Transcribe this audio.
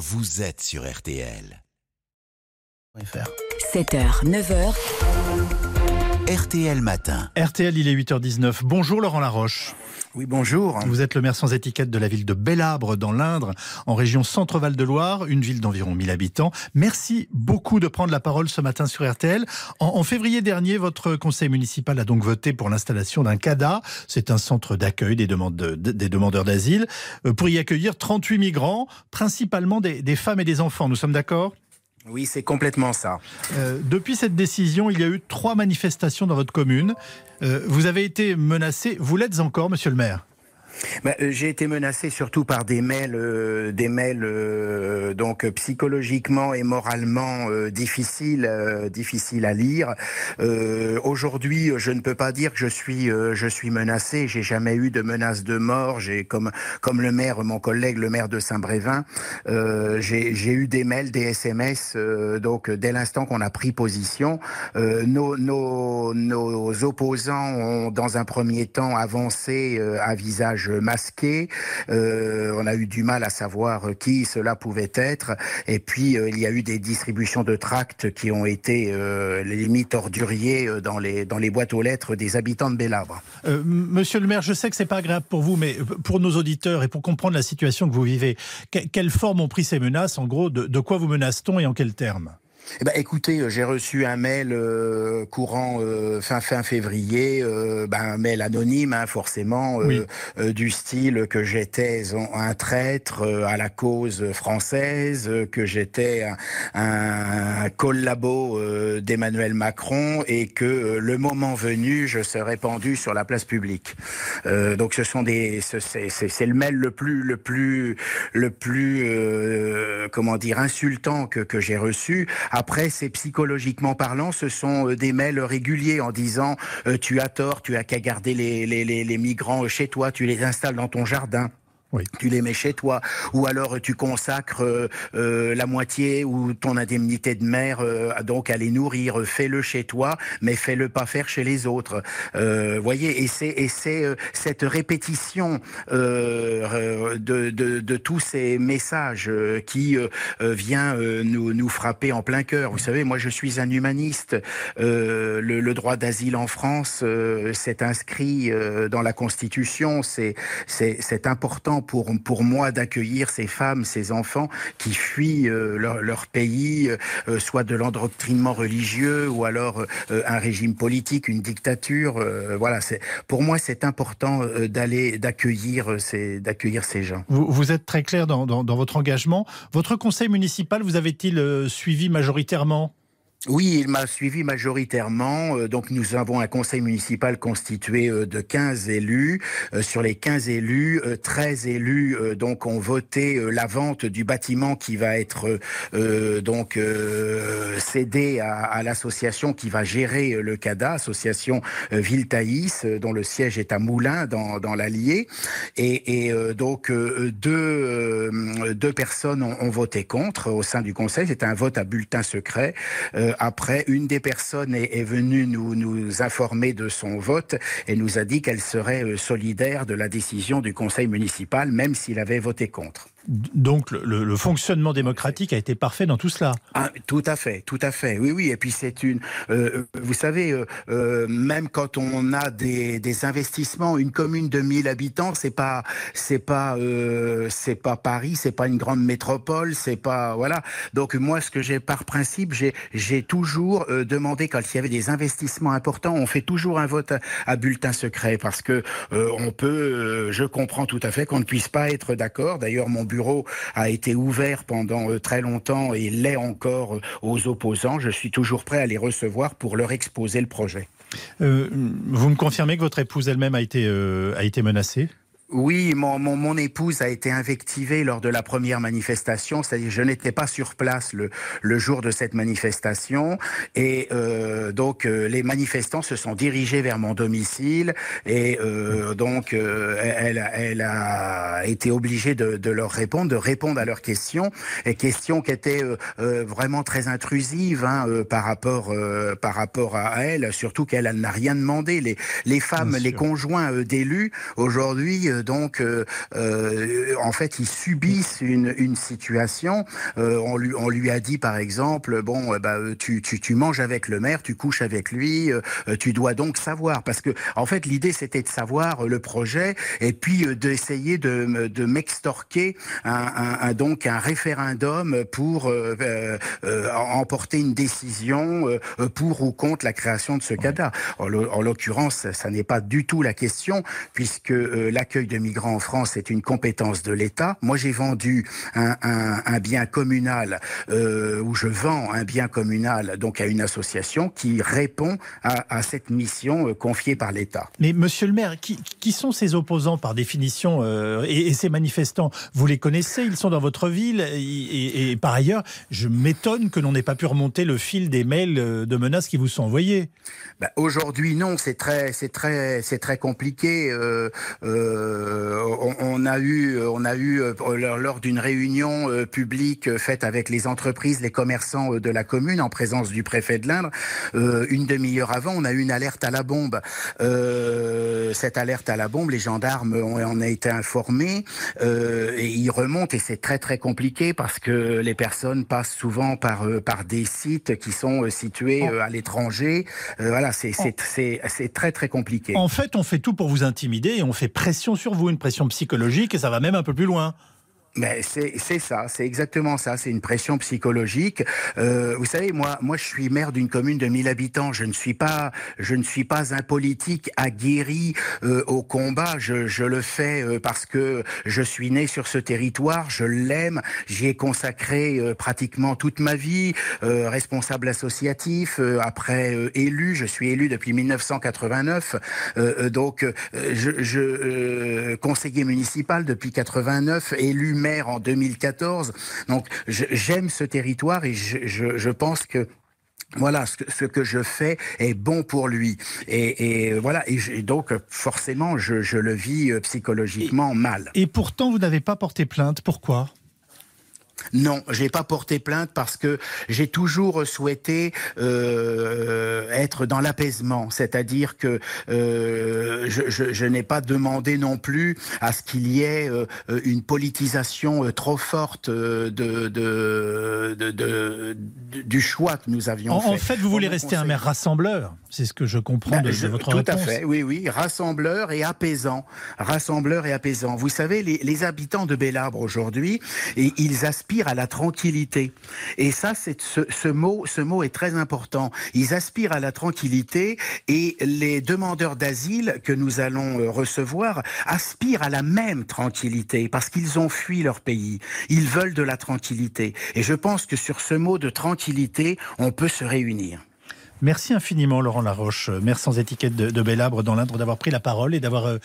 vous êtes sur RTL. 7h, 9h. RTL Matin. RTL, il est 8h19. Bonjour Laurent Laroche. Oui, bonjour. Vous êtes le maire sans étiquette de la ville de Bellabre, dans l'Indre, en région Centre-Val de Loire, une ville d'environ 1000 habitants. Merci beaucoup de prendre la parole ce matin sur RTL. En, février dernier, votre conseil municipal a donc voté pour l'installation d'un CADA. C'est un centre d'accueil des, demandeurs d'asile, euh, pour y accueillir 38 migrants, principalement des femmes et des enfants. Nous sommes d'accord? Oui, c'est complètement ça. Euh, depuis cette décision, il y a eu trois manifestations dans votre commune. Euh, vous avez été menacé, vous l'êtes encore, monsieur le maire? Bah, euh, J'ai été menacé surtout par des mails, euh, des mails euh, donc psychologiquement et moralement difficiles, difficiles à lire. Aujourd'hui, je ne peux pas dire que je suis, je suis menacé. J'ai jamais eu de menace de mort. J'ai comme comme le maire, mon collègue, le maire de Saint-Brévin, j'ai eu des mails, des SMS. donc dès l'instant qu'on a pris position, nos, nos opposants ont dans un premier temps avancé à visage masqué. Euh, on a eu du mal à savoir qui cela pouvait être. Et puis euh, il y a eu des distributions de tracts qui ont été euh, les limites orduriers euh, dans les boîtes aux lettres des habitants de Bellabre. Euh, Monsieur le maire, je sais que c'est pas agréable pour vous, mais pour nos auditeurs et pour comprendre la situation que vous vivez, que- quelle forme ont pris ces menaces? En gros, de quoi vous menace-t-on et en quels termes? Eh ben, écoutez, euh, j'ai reçu un mail euh, courant euh, fin fin février, euh, ben, un mail anonyme, hein, forcément, Oui. du style que j'étais un traître à la cause française, que j'étais un, un collabo d'Emmanuel Macron et que le moment venu, je serais pendu sur la place publique. Donc, ce sont des, ce- c'est le mail le plus, le plus, le plus, comment dire, insultant que, que j'ai reçu. Après, c'est psychologiquement parlant, ce sont euh, des mails réguliers en disant euh, tu as tort, tu as qu'à garder les, les, les, les migrants chez toi, tu les installes dans ton jardin. Oui. Tu les mets chez toi, ou alors tu consacres euh, euh, la moitié ou ton indemnité de mère euh, donc à les nourrir. Fais-le chez toi, mais fais-le pas faire chez les autres. Euh, voyez, et c'est euh, cette répétition euh, de, de, de tous ces messages qui vient nous nous frapper en plein cœur. Vous savez, moi je suis un humaniste. Le, le droit d'asile en France s'est inscrit dans la Constitution. C'est c'est pour pour moi d'accueillir ces femmes, ces enfants qui fuient euh, leur, pays, euh, soit de l'endoctrinement religieux ou alors euh, un régime politique, une dictature. euh, voilà, pour moi c'est important euh, d'aller d'accueillir euh, ces ces gens. vous, êtes très clair dans, dans- dans votre engagement. Votre conseil municipal vous avait-il euh, suivi majoritairement? Oui, il m'a suivi majoritairement. Euh, Donc nous avons un conseil municipal constitué euh, de 15 élus. Euh, Sur les 15 élus, euh, 13 élus donc ont voté la vente du bâtiment qui va être donc euh, cédé à, l'association qui va gérer le CADA, association Ville dont le siège est à Moulins dans, dans l'Allier. Et, donc deux, deux personnes ont, voté contre au sein du conseil. C'était un vote à bulletin secret. Après, une des personnes est, est venue nous, nous informer de son vote et nous a dit qu'elle serait euh, solidaire de la décision du conseil municipal, même s'il avait voté contre. Donc le, fonctionnement démocratique a été parfait dans tout cela. Ah, tout à fait, tout à fait. Oui, oui. Et puis c'est une. euh, vous savez, euh, euh, même quand on a des, des investissements, une commune de 1000 habitants, c'est pas, c'est pas, euh, c'est pas Paris, c'est pas une grande métropole, c'est pas voilà. Donc moi, ce que j'ai par principe, j'ai, j'ai toujours euh, demandé quand il y avait des investissements importants, on fait toujours un vote à, à bulletin secret parce que euh, on peut. euh, je comprends tout à fait qu'on ne puisse pas être d'accord. D'ailleurs, mon bureau a été ouvert pendant euh, très longtemps et l'est encore euh, aux opposants. Je suis toujours prêt à les recevoir pour leur exposer le projet. Euh, vous me confirmez que votre épouse elle-même a été, a été menacée? Oui, mon, mon, mon épouse a été invectivée lors de la première manifestation, c'est-à-dire je n'étais pas sur place le, le jour de cette manifestation. Et euh, donc euh, les manifestants se sont dirigés vers mon domicile et euh, donc euh, elle, a- elle a été obligée de, de leur répondre, de répondre à leurs questions. Et questions qui étaient euh, euh, vraiment très intrusives hein, euh, par rapport euh, par rapport à elle, surtout qu'elle elle n'a rien demandé. Les les femmes, les conjoints euh, d'élus aujourd'hui euh, donc, en fait, ils subissent une, une situation. on, lui, on lui a dit, par exemple, bon, bah, tu, tu, tu manges avec le maire, tu couches avec lui, tu dois donc savoir. Parce que, en fait, l'idée, c'était de savoir le projet et puis d'essayer de, de m'extorquer un, un, donc un référendum pour emporter une décision pour ou contre la création de ce CADA. En l'occurrence, ça n'est pas du tout la question, puisque euh, l'accueil de migrants en France est une compétence de l'État. Moi, j'ai vendu un, un, un, bien communal, euh, ou je vends un bien communal, donc à une association qui répond à, à cette mission euh, confiée par l'État. Mais Monsieur le maire, qui, qui, sont ces opposants par définition euh, et, et, ces manifestants? Vous les connaissez Ils sont dans votre ville et, et, et par ailleurs, je m'étonne que l'on n'ait pas pu remonter le fil des mails euh, de menaces qui vous sont envoyés. Bah, Aujourd'hui, non, c'est très, c'est très, c'est très compliqué. Euh, on, on, a eu, on a eu euh, lors d'une réunion euh, publique faite avec les entreprises, les commerçants de la commune, en présence du préfet de l'Indre, une demi-heure avant, on a eu une alerte à la bombe. cette alerte à la bombe, les gendarmes ont, en ont été informés et ils remontent et c'est très très compliqué parce que les personnes passent souvent par par des sites qui sont situés à l'étranger. voilà c'est très très compliqué. En fait, on fait tout pour vous intimider et on fait pression sur vous, une pression psychologique, et ça va même un peu plus loin. Mais c'est ça, c'est exactement ça, c'est une pression psychologique. Euh, vous savez, moi, moi, je suis maire d'une commune de 1000 habitants. Je ne suis pas, je ne suis pas un politique aguerri euh, au combat. Je, je le fais euh, parce que je suis né sur ce territoire, je l'aime, j'y ai consacré euh, pratiquement toute ma vie, euh, responsable associatif, euh, après élu. Je suis élu depuis 1989, donc je, je conseiller municipal depuis 89, élu maire en 2014. Donc j'aime ce territoire et je, je, je pense que voilà, ce que, ce que, je fais est bon pour lui. Et, et voilà, et, donc forcément, je, je, le vis euh, psychologiquement et, mal. Et pourtant, vous n'avez pas porté plainte. Pourquoi? Non, j'ai pas porté plainte parce que j'ai toujours souhaité euh, être dans l'apaisement, c'est-à-dire que euh, je, je, je n'ai pas demandé non plus à ce qu'il y ait euh, une politisation trop forte de, de, de, de, du choix que nous avions en, fait. En fait, vous voulez rester conseil... un maire rassembleur, c'est ce que je comprends ben, de, je, votre tout réponse. Tout à fait, oui, oui, rassembleur et apaisant, rassembleur et apaisant. Vous savez, les, les habitants de Bellabre aujourd'hui, ils à la tranquillité. Et ça, c'est ce, mot, ce mot est très important. Ils aspirent à la tranquillité et les demandeurs d'asile que nous allons recevoir aspirent à la même tranquillité parce qu'ils ont fui leur pays. Ils veulent de la tranquillité. Et je pense que sur ce mot de tranquillité, on peut se réunir. Merci infiniment, Laurent Laroche, maire sans étiquette de, de Bellabre dans l'Indre, d'avoir pris la parole et d'avoir